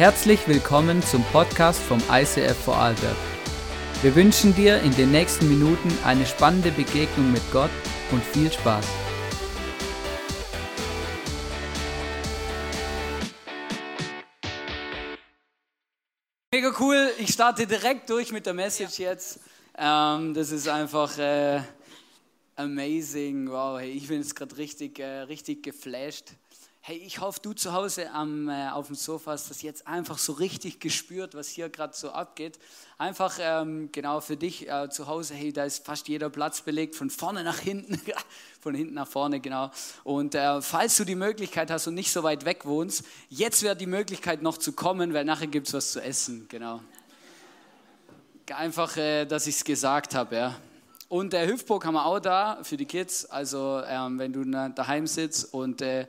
Herzlich willkommen zum Podcast vom ICF Vorarlberg. Wir wünschen dir in den nächsten Minuten eine spannende Begegnung mit Gott und viel Spaß. Mega cool, ich starte direkt durch mit der Message jetzt. Ähm, das ist einfach äh, amazing. Wow, ich bin jetzt gerade richtig, äh, richtig geflasht. Hey, ich hoffe, du zu Hause am, äh, auf dem Sofa hast das jetzt einfach so richtig gespürt, was hier gerade so abgeht. Einfach ähm, genau für dich äh, zu Hause, hey, da ist fast jeder Platz belegt, von vorne nach hinten, von hinten nach vorne, genau. Und äh, falls du die Möglichkeit hast und nicht so weit weg wohnst, jetzt wäre die Möglichkeit noch zu kommen, weil nachher gibt es was zu essen, genau. Einfach, äh, dass ich es gesagt habe, ja. Und der Hüftburg haben wir auch da für die Kids, also ähm, wenn du daheim sitzt und äh,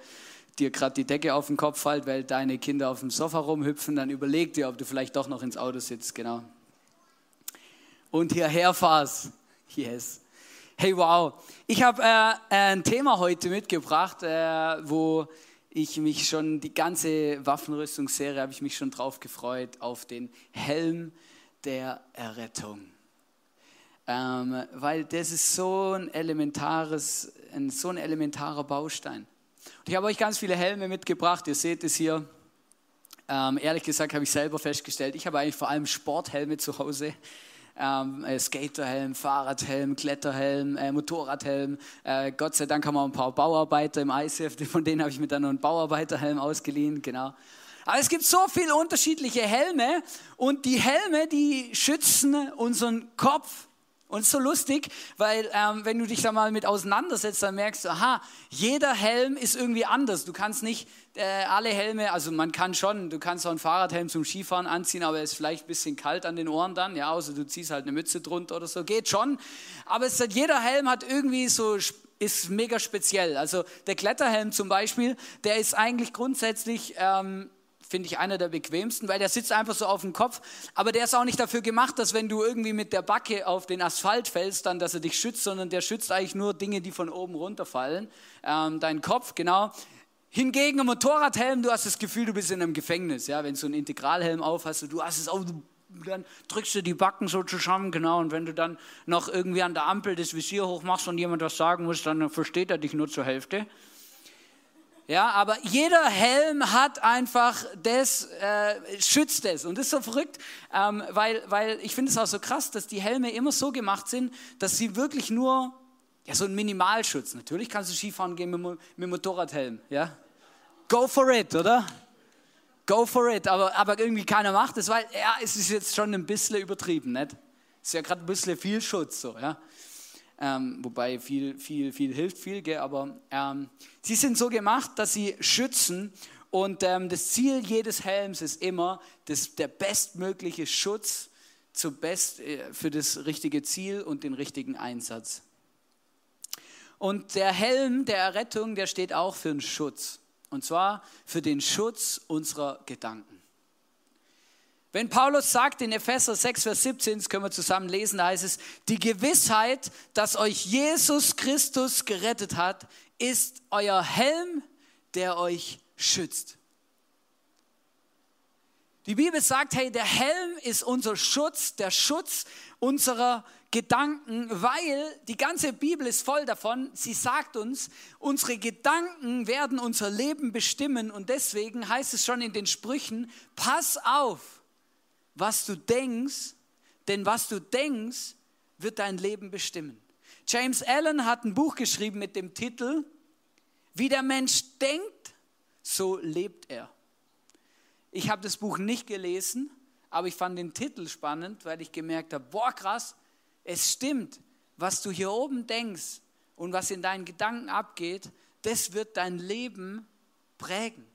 dir gerade die Decke auf den Kopf fällt, weil deine Kinder auf dem Sofa rumhüpfen, dann überleg dir, ob du vielleicht doch noch ins Auto sitzt, genau. Und hierher fahrst. Yes. Hey, wow. Ich habe äh, ein Thema heute mitgebracht, äh, wo ich mich schon, die ganze Waffenrüstungsserie habe ich mich schon drauf gefreut, auf den Helm der Errettung. Ähm, weil das ist so ein elementares, ein, so ein elementarer Baustein. Und ich habe euch ganz viele Helme mitgebracht, ihr seht es hier. Ähm, ehrlich gesagt habe ich selber festgestellt, ich habe eigentlich vor allem Sporthelme zu Hause. Ähm, äh, Skaterhelm, Fahrradhelm, Kletterhelm, äh, Motorradhelm. Äh, Gott sei Dank haben wir ein paar Bauarbeiter im ICF, von denen habe ich mir dann noch einen Bauarbeiterhelm ausgeliehen, genau. Aber es gibt so viele unterschiedliche Helme und die Helme, die schützen unseren Kopf und so lustig, weil ähm, wenn du dich da mal mit auseinandersetzt, dann merkst du, aha, jeder Helm ist irgendwie anders. Du kannst nicht äh, alle Helme, also man kann schon, du kannst auch einen Fahrradhelm zum Skifahren anziehen, aber es ist vielleicht ein bisschen kalt an den Ohren dann, ja, außer du ziehst halt eine Mütze drunter oder so, geht schon. Aber es hat, jeder Helm hat irgendwie so, ist mega speziell. Also der Kletterhelm zum Beispiel, der ist eigentlich grundsätzlich... Ähm, finde ich einer der bequemsten, weil der sitzt einfach so auf dem Kopf. Aber der ist auch nicht dafür gemacht, dass wenn du irgendwie mit der Backe auf den Asphalt fällst, dann, dass er dich schützt, sondern der schützt eigentlich nur Dinge, die von oben runterfallen. Ähm, dein Kopf, genau. Hingegen ein Motorradhelm, du hast das Gefühl, du bist in einem Gefängnis. Ja, wenn du so einen Integralhelm auf hast, du hast es auch, dann drückst du die Backen so zusammen, genau. Und wenn du dann noch irgendwie an der Ampel das Visier hochmachst und jemand was sagen muss, dann versteht er dich nur zur Hälfte. Ja, aber jeder Helm hat einfach das, äh, schützt es. Und das ist so verrückt, ähm, weil, weil ich finde es auch so krass, dass die Helme immer so gemacht sind, dass sie wirklich nur, ja, so ein Minimalschutz. Natürlich kannst du Skifahren gehen mit, mit Motorradhelm, ja. Go for it, oder? Go for it. Aber, aber irgendwie keiner macht es, weil, ja, es ist jetzt schon ein bisschen übertrieben, nicht? Ist ja gerade ein bisschen viel Schutz, so, ja ähm, wobei viel, viel, viel hilft viel, gell? aber ähm, sie sind so gemacht, dass sie schützen und ähm, das Ziel jedes Helms ist immer das, der bestmögliche Schutz zu best, äh, für das richtige Ziel und den richtigen Einsatz. Und der Helm der Errettung, der steht auch für einen Schutz. Und zwar für den Schutz unserer Gedanken. Wenn Paulus sagt in Epheser 6, Vers 17, das können wir zusammen lesen, da heißt es, die Gewissheit, dass euch Jesus Christus gerettet hat, ist euer Helm, der euch schützt. Die Bibel sagt, hey, der Helm ist unser Schutz, der Schutz unserer Gedanken, weil die ganze Bibel ist voll davon. Sie sagt uns, unsere Gedanken werden unser Leben bestimmen und deswegen heißt es schon in den Sprüchen, pass auf was du denkst, denn was du denkst, wird dein Leben bestimmen. James Allen hat ein Buch geschrieben mit dem Titel, wie der Mensch denkt, so lebt er. Ich habe das Buch nicht gelesen, aber ich fand den Titel spannend, weil ich gemerkt habe, boah krass, es stimmt, was du hier oben denkst und was in deinen Gedanken abgeht, das wird dein Leben prägen.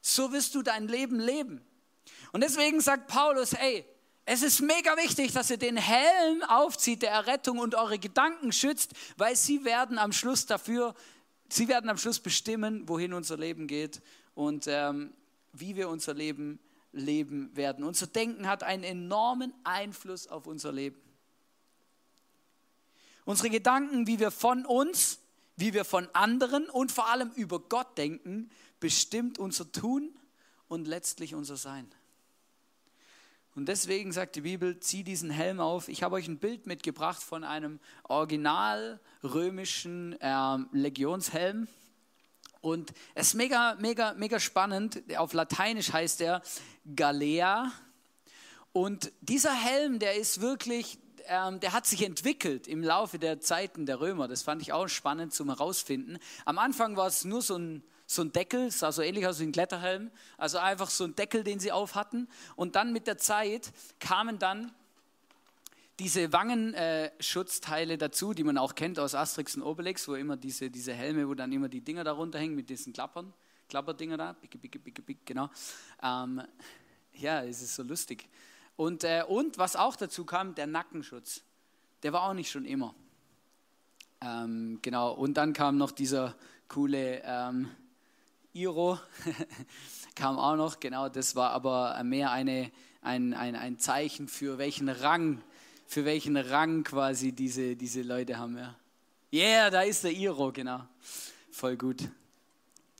So wirst du dein Leben leben. Und deswegen sagt Paulus, hey, es ist mega wichtig, dass ihr den Helm aufzieht der Errettung und eure Gedanken schützt, weil sie werden am Schluss dafür, sie werden am Schluss bestimmen, wohin unser Leben geht und ähm, wie wir unser Leben leben werden. Unser Denken hat einen enormen Einfluss auf unser Leben. Unsere Gedanken, wie wir von uns, wie wir von anderen und vor allem über Gott denken, bestimmt unser Tun und letztlich unser Sein. Und deswegen sagt die Bibel, zieh diesen Helm auf. Ich habe euch ein Bild mitgebracht von einem original römischen äh, Legionshelm. Und es ist mega, mega, mega spannend. Auf Lateinisch heißt er Galea. Und dieser Helm, der ist wirklich, ähm, der hat sich entwickelt im Laufe der Zeiten der Römer. Das fand ich auch spannend zum herausfinden. Am Anfang war es nur so ein so ein Deckel, sah so ähnlich aus wie ein Kletterhelm, also einfach so ein Deckel, den sie auf hatten. Und dann mit der Zeit kamen dann diese Wangenschutzteile dazu, die man auch kennt aus Asterix und Obelix, wo immer diese, diese Helme, wo dann immer die Dinger darunter hängen mit diesen Klappern, Klapperdinger da, bicke, bicke, bicke, bicke, genau. Ähm, ja, es ist so lustig. Und, äh, und was auch dazu kam, der Nackenschutz. Der war auch nicht schon immer. Ähm, genau, und dann kam noch dieser coole ähm, Iro kam auch noch, genau, das war aber mehr eine, ein, ein, ein Zeichen für welchen Rang, für welchen Rang quasi diese, diese Leute haben. Ja, yeah, da ist der Iro, genau. Voll gut.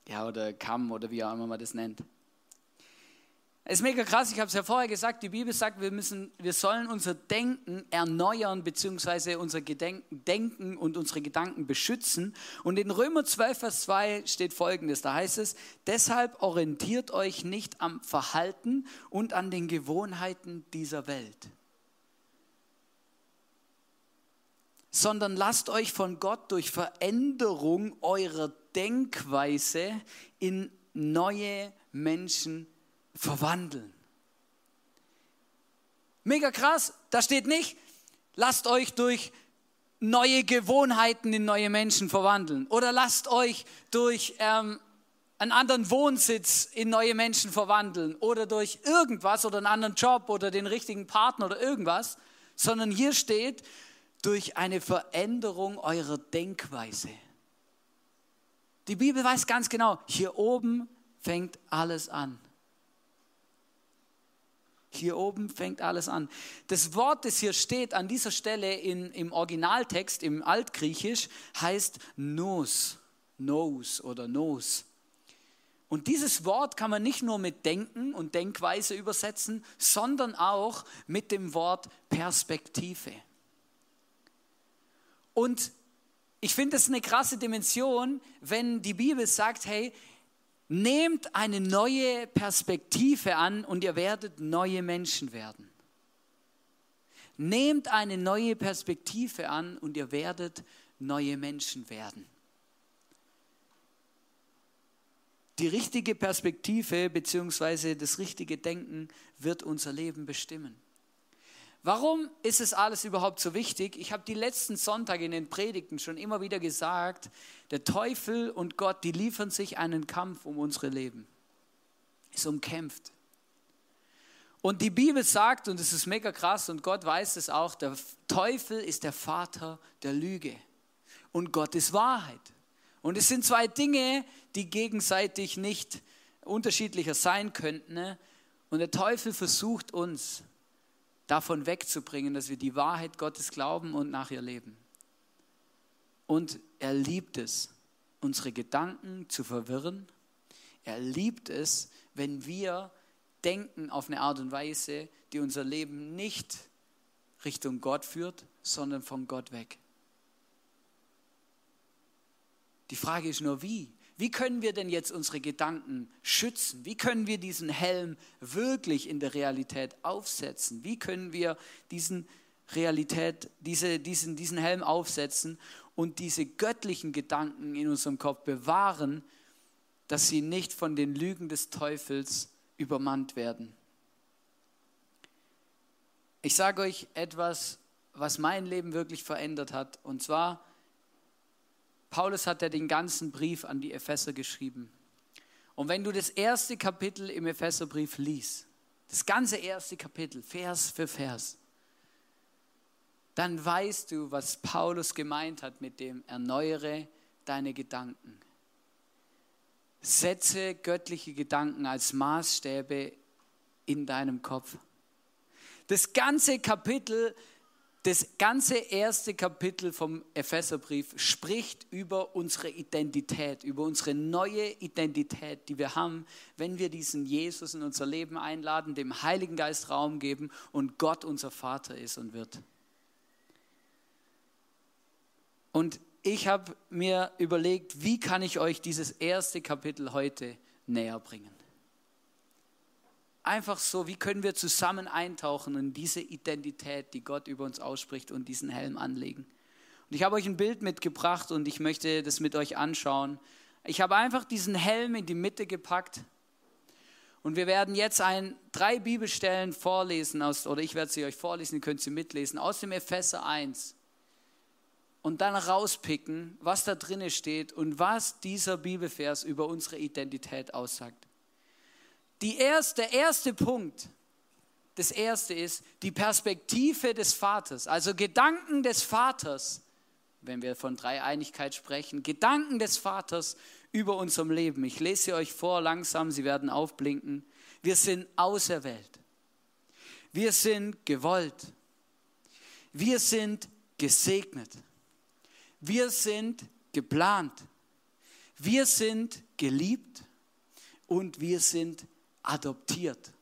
Ja, oder Kamm oder wie auch immer man das nennt. Es ist mega krass, ich habe es ja vorher gesagt, die Bibel sagt, wir, müssen, wir sollen unser Denken erneuern, beziehungsweise unser Gedenken, Denken und unsere Gedanken beschützen. Und in Römer 12, Vers 2 steht folgendes, da heißt es, deshalb orientiert euch nicht am Verhalten und an den Gewohnheiten dieser Welt, sondern lasst euch von Gott durch Veränderung eurer Denkweise in neue Menschen verwandeln. Mega krass, da steht nicht, lasst euch durch neue Gewohnheiten in neue Menschen verwandeln oder lasst euch durch ähm, einen anderen Wohnsitz in neue Menschen verwandeln oder durch irgendwas oder einen anderen Job oder den richtigen Partner oder irgendwas, sondern hier steht, durch eine Veränderung eurer Denkweise. Die Bibel weiß ganz genau, hier oben fängt alles an. Hier oben fängt alles an. Das Wort, das hier steht an dieser Stelle in, im Originaltext, im Altgriechisch, heißt Nos, Nos oder Nos. Und dieses Wort kann man nicht nur mit Denken und Denkweise übersetzen, sondern auch mit dem Wort Perspektive. Und ich finde es eine krasse Dimension, wenn die Bibel sagt, hey, Nehmt eine neue Perspektive an und ihr werdet neue Menschen werden. Nehmt eine neue Perspektive an und ihr werdet neue Menschen werden. Die richtige Perspektive bzw. das richtige Denken wird unser Leben bestimmen. Warum ist es alles überhaupt so wichtig? Ich habe die letzten Sonntage in den Predigten schon immer wieder gesagt, der Teufel und Gott, die liefern sich einen Kampf um unsere Leben. Es umkämpft. Und die Bibel sagt, und es ist mega krass, und Gott weiß es auch, der Teufel ist der Vater der Lüge. Und Gott ist Wahrheit. Und es sind zwei Dinge, die gegenseitig nicht unterschiedlicher sein könnten. Ne? Und der Teufel versucht uns davon wegzubringen, dass wir die Wahrheit Gottes glauben und nach ihr leben. Und er liebt es, unsere Gedanken zu verwirren. Er liebt es, wenn wir denken auf eine Art und Weise, die unser Leben nicht Richtung Gott führt, sondern von Gott weg. Die Frage ist nur, wie? Wie können wir denn jetzt unsere Gedanken schützen? Wie können wir diesen Helm wirklich in der Realität aufsetzen? Wie können wir diesen Realität, diese, diesen, diesen Helm aufsetzen und diese göttlichen Gedanken in unserem Kopf bewahren, dass sie nicht von den Lügen des Teufels übermannt werden? Ich sage euch etwas, was mein Leben wirklich verändert hat. Und zwar, Paulus hat ja den ganzen Brief an die Epheser geschrieben. Und wenn du das erste Kapitel im Epheserbrief liest, das ganze erste Kapitel, Vers für Vers, dann weißt du, was Paulus gemeint hat mit dem Erneuere deine Gedanken. Setze göttliche Gedanken als Maßstäbe in deinem Kopf. Das ganze Kapitel Das ganze erste Kapitel vom Epheserbrief spricht über unsere Identität, über unsere neue Identität, die wir haben, wenn wir diesen Jesus in unser Leben einladen, dem Heiligen Geist Raum geben und Gott unser Vater ist und wird. Und ich habe mir überlegt, wie kann ich euch dieses erste Kapitel heute näher bringen? Einfach so, wie können wir zusammen eintauchen in diese Identität, die Gott über uns ausspricht und diesen Helm anlegen. Und ich habe euch ein Bild mitgebracht und ich möchte das mit euch anschauen. Ich habe einfach diesen Helm in die Mitte gepackt und wir werden jetzt ein, drei Bibelstellen vorlesen, aus, oder ich werde sie euch vorlesen, ihr könnt sie mitlesen, aus dem Epheser 1 und dann rauspicken, was da drin steht und was dieser Bibelvers über unsere Identität aussagt. Die erste, der erste Punkt, das erste ist die Perspektive des Vaters, also Gedanken des Vaters, wenn wir von Dreieinigkeit sprechen, Gedanken des Vaters über unserem Leben. Ich lese sie euch vor langsam, sie werden aufblinken. Wir sind auserwählt. Wir sind gewollt. Wir sind gesegnet. Wir sind geplant. Wir sind geliebt und wir sind adoptiert.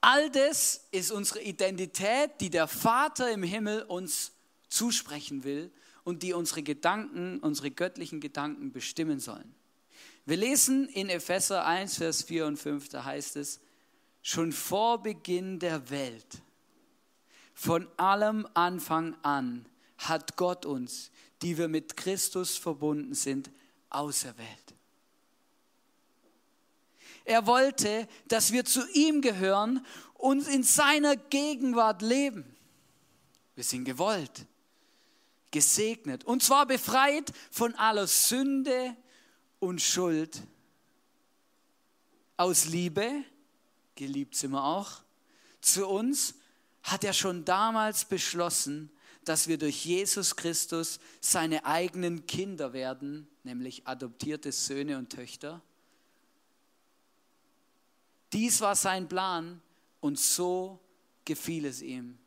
All das ist unsere Identität, die der Vater im Himmel uns zusprechen will und die unsere Gedanken, unsere göttlichen Gedanken bestimmen sollen. Wir lesen in Epheser 1, Vers 4 und 5, da heißt es, schon vor Beginn der Welt, von allem Anfang an, hat Gott uns, die wir mit Christus verbunden sind, auserwählt. Er wollte, dass wir zu ihm gehören und in seiner Gegenwart leben. Wir sind gewollt, gesegnet und zwar befreit von aller Sünde und Schuld. Aus Liebe, geliebt sind wir auch, zu uns hat er schon damals beschlossen, dass wir durch Jesus Christus seine eigenen Kinder werden, nämlich adoptierte Söhne und Töchter. Dies war sein Plan und so gefiel es ihm.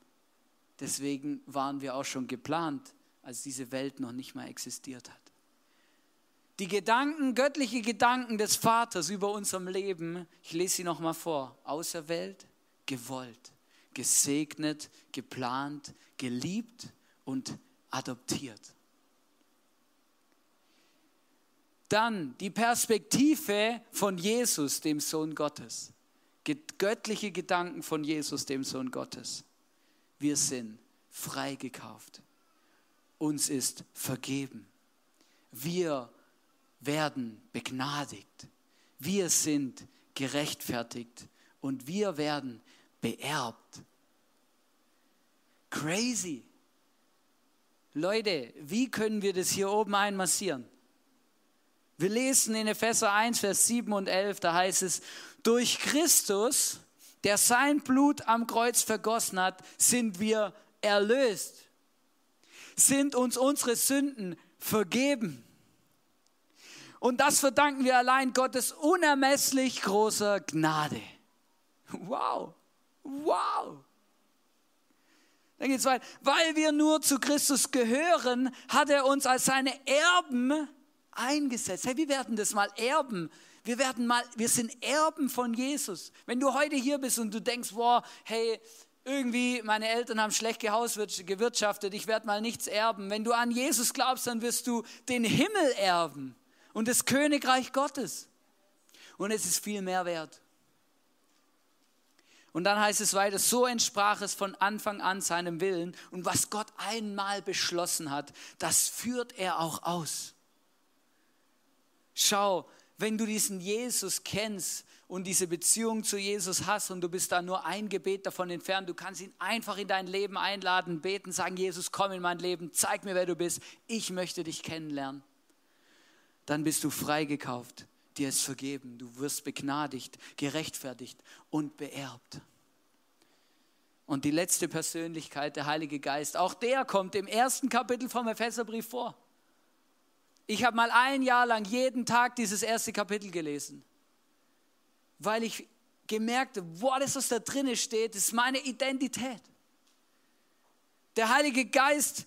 Deswegen waren wir auch schon geplant, als diese Welt noch nicht mal existiert hat. Die Gedanken, göttliche Gedanken des Vaters über unserem Leben, ich lese sie nochmal vor, auserwählt, gewollt, gesegnet, geplant, geliebt und adoptiert. Dann die Perspektive von Jesus, dem Sohn Gottes göttliche Gedanken von Jesus, dem Sohn Gottes. Wir sind freigekauft. Uns ist vergeben. Wir werden begnadigt. Wir sind gerechtfertigt und wir werden beerbt. Crazy. Leute, wie können wir das hier oben einmassieren? Wir lesen in Epheser 1, Vers 7 und 11, da heißt es, durch Christus, der sein Blut am Kreuz vergossen hat, sind wir erlöst, sind uns unsere Sünden vergeben. Und das verdanken wir allein Gottes unermesslich großer Gnade. Wow, wow. Dann geht es weiter. Weil wir nur zu Christus gehören, hat er uns als seine Erben eingesetzt. Hey, wir werden das mal Erben wir werden mal, wir sind Erben von Jesus. Wenn du heute hier bist und du denkst, wow, hey, irgendwie meine Eltern haben schlecht gewirtschaftet, ich werde mal nichts erben. Wenn du an Jesus glaubst, dann wirst du den Himmel erben und das Königreich Gottes. Und es ist viel mehr wert. Und dann heißt es weiter, so entsprach es von Anfang an seinem Willen. Und was Gott einmal beschlossen hat, das führt er auch aus. Schau, wenn du diesen Jesus kennst und diese Beziehung zu Jesus hast und du bist da nur ein Gebet davon entfernt, du kannst ihn einfach in dein Leben einladen, beten, sagen, Jesus, komm in mein Leben, zeig mir, wer du bist, ich möchte dich kennenlernen. Dann bist du freigekauft, dir ist vergeben, du wirst begnadigt, gerechtfertigt und beerbt. Und die letzte Persönlichkeit, der Heilige Geist, auch der kommt im ersten Kapitel vom Epheserbrief vor. Ich habe mal ein Jahr lang jeden Tag dieses erste Kapitel gelesen, weil ich gemerkt habe, wow, das, was da drin steht, ist meine Identität. Der Heilige Geist,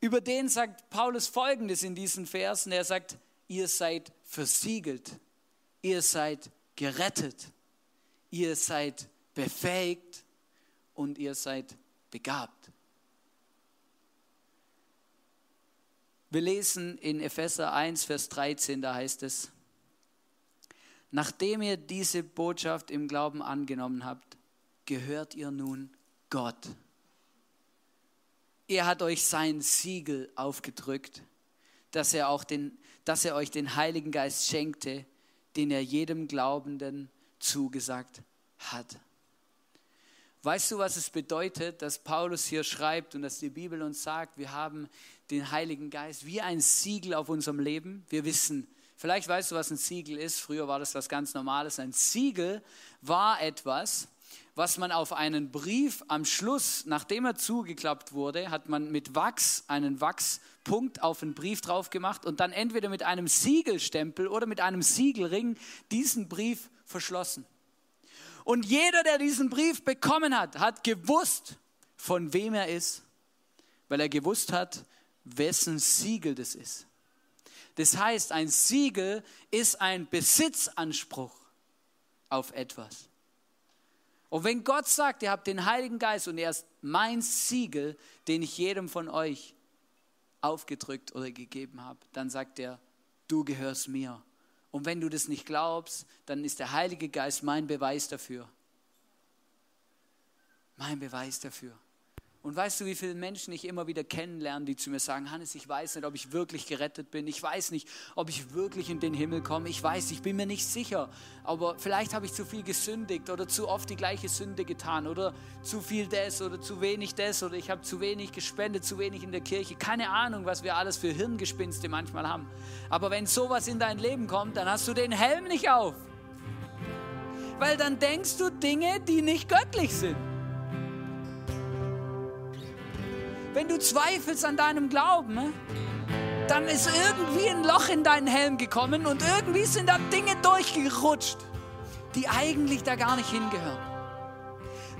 über den sagt Paulus Folgendes in diesen Versen. Er sagt, ihr seid versiegelt, ihr seid gerettet, ihr seid befähigt und ihr seid begabt. Wir lesen in Epheser 1, Vers 13, da heißt es, nachdem ihr diese Botschaft im Glauben angenommen habt, gehört ihr nun Gott. Er hat euch sein Siegel aufgedrückt, dass er, auch den, dass er euch den Heiligen Geist schenkte, den er jedem Glaubenden zugesagt hat. Weißt du, was es bedeutet, dass Paulus hier schreibt und dass die Bibel uns sagt, wir haben den Heiligen Geist wie ein Siegel auf unserem Leben? Wir wissen, vielleicht weißt du, was ein Siegel ist. Früher war das was ganz Normales. Ein Siegel war etwas, was man auf einen Brief am Schluss, nachdem er zugeklappt wurde, hat man mit Wachs einen Wachspunkt auf den Brief drauf gemacht und dann entweder mit einem Siegelstempel oder mit einem Siegelring diesen Brief verschlossen. Und jeder, der diesen Brief bekommen hat, hat gewusst, von wem er ist, weil er gewusst hat, wessen Siegel das ist. Das heißt, ein Siegel ist ein Besitzanspruch auf etwas. Und wenn Gott sagt, ihr habt den Heiligen Geist und er ist mein Siegel, den ich jedem von euch aufgedrückt oder gegeben habe, dann sagt er, du gehörst mir. Und wenn du das nicht glaubst, dann ist der Heilige Geist mein Beweis dafür. Mein Beweis dafür. Und weißt du, wie viele Menschen ich immer wieder kennenlerne, die zu mir sagen, Hannes, ich weiß nicht, ob ich wirklich gerettet bin. Ich weiß nicht, ob ich wirklich in den Himmel komme. Ich weiß, ich bin mir nicht sicher. Aber vielleicht habe ich zu viel gesündigt oder zu oft die gleiche Sünde getan oder zu viel das oder zu wenig das oder ich habe zu wenig gespendet, zu wenig in der Kirche. Keine Ahnung, was wir alles für Hirngespinste manchmal haben. Aber wenn sowas in dein Leben kommt, dann hast du den Helm nicht auf. Weil dann denkst du Dinge, die nicht göttlich sind. Wenn du zweifelst an deinem Glauben, ne, dann ist irgendwie ein Loch in deinen Helm gekommen und irgendwie sind da Dinge durchgerutscht, die eigentlich da gar nicht hingehören.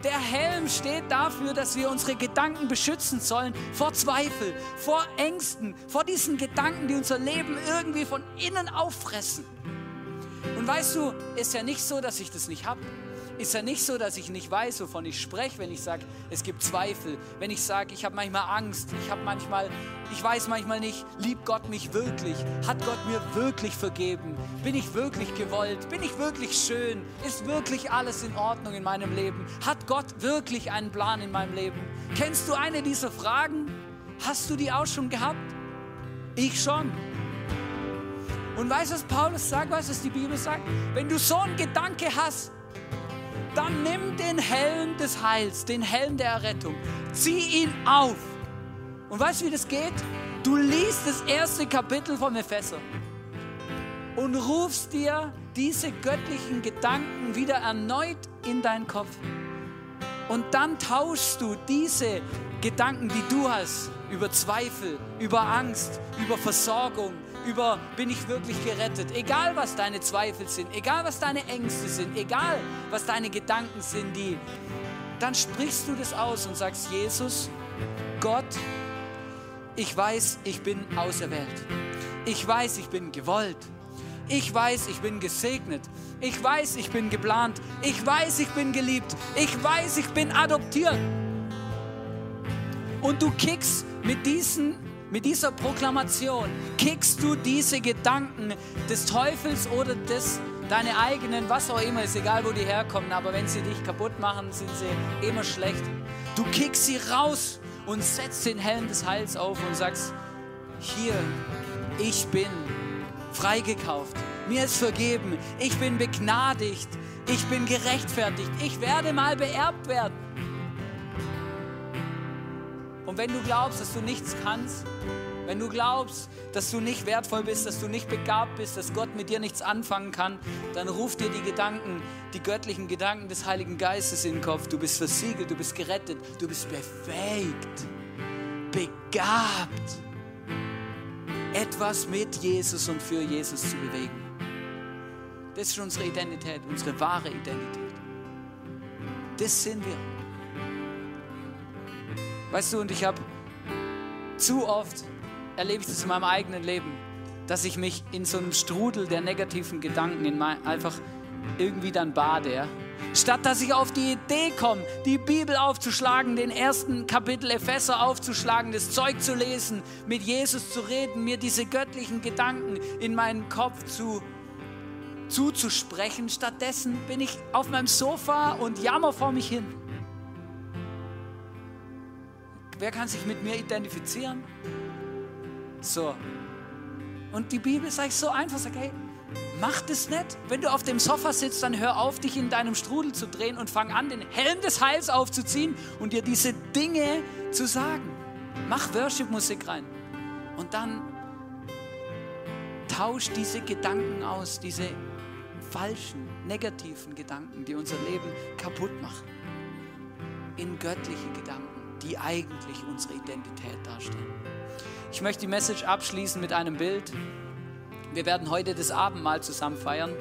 Der Helm steht dafür, dass wir unsere Gedanken beschützen sollen vor Zweifel, vor Ängsten, vor diesen Gedanken, die unser Leben irgendwie von innen auffressen. Und weißt du, ist ja nicht so, dass ich das nicht habe ist ja nicht so, dass ich nicht weiß, wovon ich spreche, wenn ich sage, es gibt Zweifel. Wenn ich sage, ich habe manchmal Angst, ich habe manchmal, ich weiß manchmal nicht, liebt Gott mich wirklich? Hat Gott mir wirklich vergeben? Bin ich wirklich gewollt? Bin ich wirklich schön? Ist wirklich alles in Ordnung in meinem Leben? Hat Gott wirklich einen Plan in meinem Leben? Kennst du eine dieser Fragen? Hast du die auch schon gehabt? Ich schon. Und weißt du, was Paulus sagt, weißt du, was die Bibel sagt? Wenn du so einen Gedanke hast, dann nimm den Helm des Heils, den Helm der Errettung, zieh ihn auf. Und weißt du, wie das geht? Du liest das erste Kapitel vom Epheser und rufst dir diese göttlichen Gedanken wieder erneut in deinen Kopf. Und dann tauschst du diese Gedanken, die du hast, über Zweifel, über Angst, über Versorgung, über bin ich wirklich gerettet. Egal was deine Zweifel sind, egal was deine Ängste sind, egal was deine Gedanken sind, die, dann sprichst du das aus und sagst, Jesus, Gott, ich weiß, ich bin auserwählt. Ich weiß, ich bin gewollt. Ich weiß, ich bin gesegnet. Ich weiß, ich bin geplant. Ich weiß, ich bin geliebt. Ich weiß, ich bin adoptiert. Und du kickst mit diesen mit dieser Proklamation kickst du diese Gedanken des Teufels oder des deine eigenen, was auch immer, ist egal, wo die herkommen, aber wenn sie dich kaputt machen, sind sie immer schlecht. Du kickst sie raus und setzt den Helm des Heils auf und sagst, hier, ich bin freigekauft, mir ist vergeben, ich bin begnadigt, ich bin gerechtfertigt, ich werde mal beerbt werden. Und wenn du glaubst, dass du nichts kannst, wenn du glaubst, dass du nicht wertvoll bist, dass du nicht begabt bist, dass Gott mit dir nichts anfangen kann, dann ruf dir die Gedanken, die göttlichen Gedanken des Heiligen Geistes in den Kopf. Du bist versiegelt, du bist gerettet, du bist befähigt, begabt, etwas mit Jesus und für Jesus zu bewegen. Das ist unsere Identität, unsere wahre Identität. Das sind wir. Weißt du, und ich habe zu oft erlebe ich das in meinem eigenen Leben, dass ich mich in so einem Strudel der negativen Gedanken in mein, einfach irgendwie dann bade. Ja? Statt dass ich auf die Idee komme, die Bibel aufzuschlagen, den ersten Kapitel Epheser aufzuschlagen, das Zeug zu lesen, mit Jesus zu reden, mir diese göttlichen Gedanken in meinen Kopf zu zuzusprechen. Stattdessen bin ich auf meinem Sofa und jammer vor mich hin. Wer kann sich mit mir identifizieren? So. Und die Bibel sagt so einfach, sagt, hey, mach das nicht. Wenn du auf dem Sofa sitzt, dann hör auf, dich in deinem Strudel zu drehen und fang an, den Helm des Heils aufzuziehen und dir diese Dinge zu sagen. Mach Worship-Musik rein. Und dann tausch diese Gedanken aus, diese falschen, negativen Gedanken, die unser Leben kaputt machen, in göttliche Gedanken, die eigentlich unsere Identität darstellen. Ich möchte die Message abschließen mit einem Bild. Wir werden heute das Abendmahl zusammen feiern.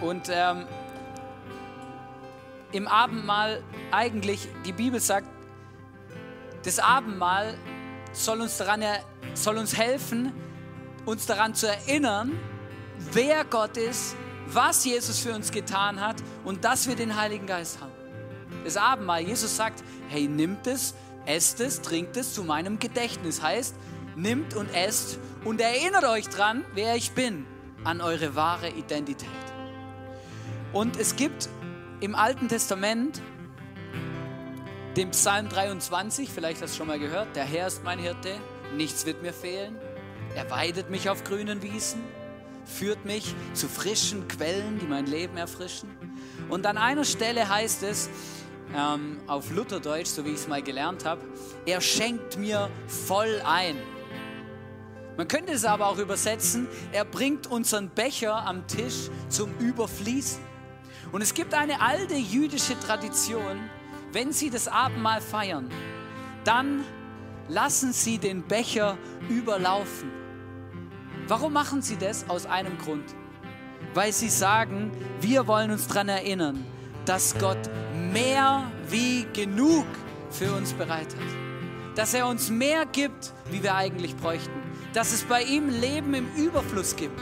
Und ähm, im Abendmahl eigentlich, die Bibel sagt, das Abendmahl soll uns, daran, soll uns helfen, uns daran zu erinnern, wer Gott ist, was Jesus für uns getan hat und dass wir den Heiligen Geist haben. Das Abendmahl, Jesus sagt, hey, nimmt es, esst es, trinkt es zu meinem Gedächtnis. Heißt, nimmt und esst und erinnert euch dran, wer ich bin, an eure wahre Identität. Und es gibt im Alten Testament den Psalm 23, vielleicht hast du schon mal gehört, der Herr ist mein Hirte, nichts wird mir fehlen. Er weidet mich auf grünen Wiesen, führt mich zu frischen Quellen, die mein Leben erfrischen. Und an einer Stelle heißt es, ähm, auf Lutherdeutsch, so wie ich es mal gelernt habe, er schenkt mir voll ein. Man könnte es aber auch übersetzen, er bringt unseren Becher am Tisch zum Überfließen. Und es gibt eine alte jüdische Tradition, wenn sie das Abendmahl feiern, dann lassen sie den Becher überlaufen. Warum machen sie das? Aus einem Grund. Weil sie sagen, wir wollen uns daran erinnern, dass Gott mehr wie genug für uns bereit hat. Dass er uns mehr gibt, wie wir eigentlich bräuchten. Dass es bei ihm Leben im Überfluss gibt.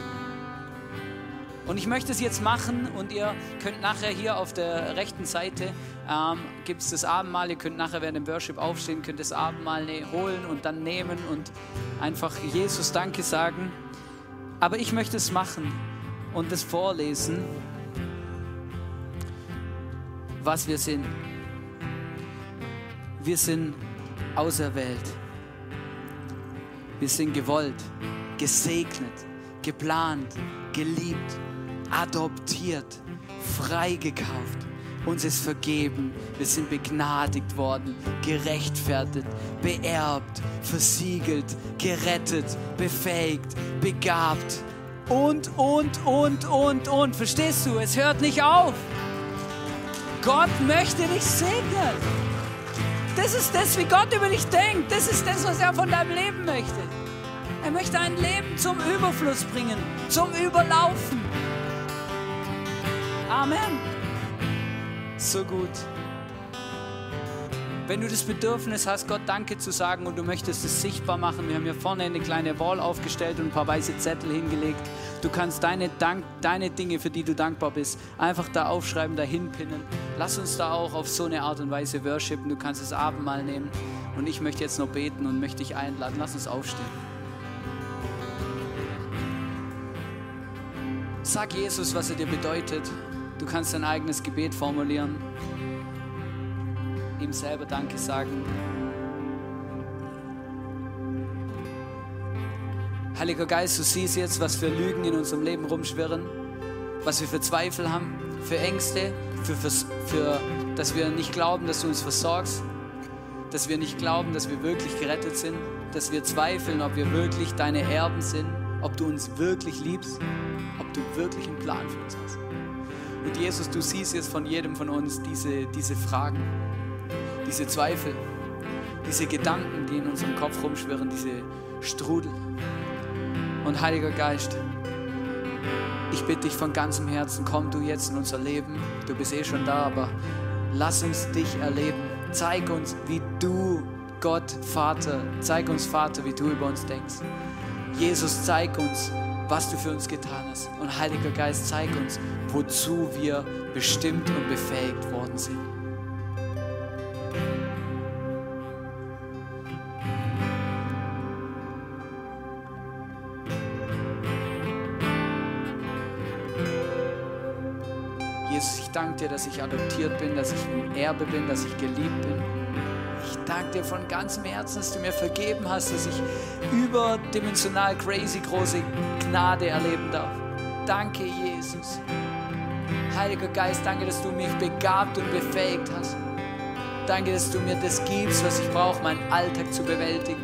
Und ich möchte es jetzt machen und ihr könnt nachher hier auf der rechten Seite ähm, gibt es das Abendmahl. Ihr könnt nachher während dem Worship aufstehen, könnt das Abendmahl ne holen und dann nehmen und einfach Jesus Danke sagen. Aber ich möchte es machen und es vorlesen was wir sind. Wir sind auserwählt. Wir sind gewollt, gesegnet, geplant, geliebt, adoptiert, freigekauft. Uns ist vergeben. Wir sind begnadigt worden, gerechtfertigt, beerbt, versiegelt, gerettet, befähigt, begabt. Und, und, und, und, und. Verstehst du? Es hört nicht auf. Gott möchte dich segnen. Das ist das, wie Gott über dich denkt. Das ist das, was er von deinem Leben möchte. Er möchte ein Leben zum Überfluss bringen, zum Überlaufen. Amen. So gut. Wenn du das Bedürfnis hast, Gott Danke zu sagen und du möchtest es sichtbar machen, wir haben hier vorne eine kleine Wall aufgestellt und ein paar weiße Zettel hingelegt. Du kannst deine, Dank, deine Dinge, für die du dankbar bist, einfach da aufschreiben, da hinpinnen. Lass uns da auch auf so eine Art und Weise worshipen. Du kannst das Abendmahl nehmen und ich möchte jetzt noch beten und möchte dich einladen. Lass uns aufstehen. Sag Jesus, was er dir bedeutet. Du kannst dein eigenes Gebet formulieren ihm selber Danke sagen. Heiliger Geist, du siehst jetzt, was für Lügen in unserem Leben rumschwirren, was wir für Zweifel haben, für Ängste, für, für, für, dass wir nicht glauben, dass du uns versorgst, dass wir nicht glauben, dass wir wirklich gerettet sind, dass wir zweifeln, ob wir wirklich deine Erben sind, ob du uns wirklich liebst, ob du wirklich einen Plan für uns hast. Und Jesus, du siehst jetzt von jedem von uns diese, diese Fragen diese Zweifel, diese Gedanken, die in unserem Kopf rumschwirren, diese Strudel. Und Heiliger Geist, ich bitte dich von ganzem Herzen, komm du jetzt in unser Leben. Du bist eh schon da, aber Lass uns dich erleben. Zeig uns, wie du, Gott, Vater, zeig uns, Vater, wie du über uns denkst. Jesus, zeig uns, was du für uns getan hast. Und Heiliger Geist, zeig uns, wozu wir bestimmt und befähigt worden sind. Danke dir, dass ich adoptiert bin, dass ich ein Erbe bin, dass ich geliebt bin. Ich danke dir von ganzem Herzen, dass du mir vergeben hast, dass ich überdimensional crazy große Gnade erleben darf. Danke, Jesus. Heiliger Geist, danke, dass du mich begabt und befähigt hast. Danke, dass du mir das gibst, was ich brauche, meinen Alltag zu bewältigen.